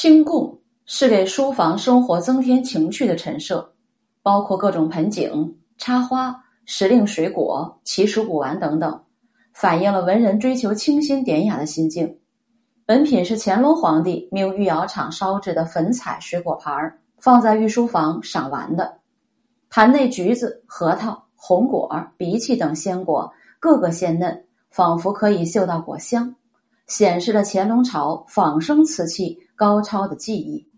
清供是给书房生活增添情趣的陈设，包括各种盆景、插花、时令水果、奇石古玩等等，反映了文人追求清新典雅的心境。本品是乾隆皇帝命御窑厂烧制的粉彩水果盘儿，放在御书房赏玩的。盘内橘子、核桃、红果、荸荠等鲜果，个个鲜嫩，仿佛可以嗅到果香，显示了乾隆朝仿生瓷器高超的技艺。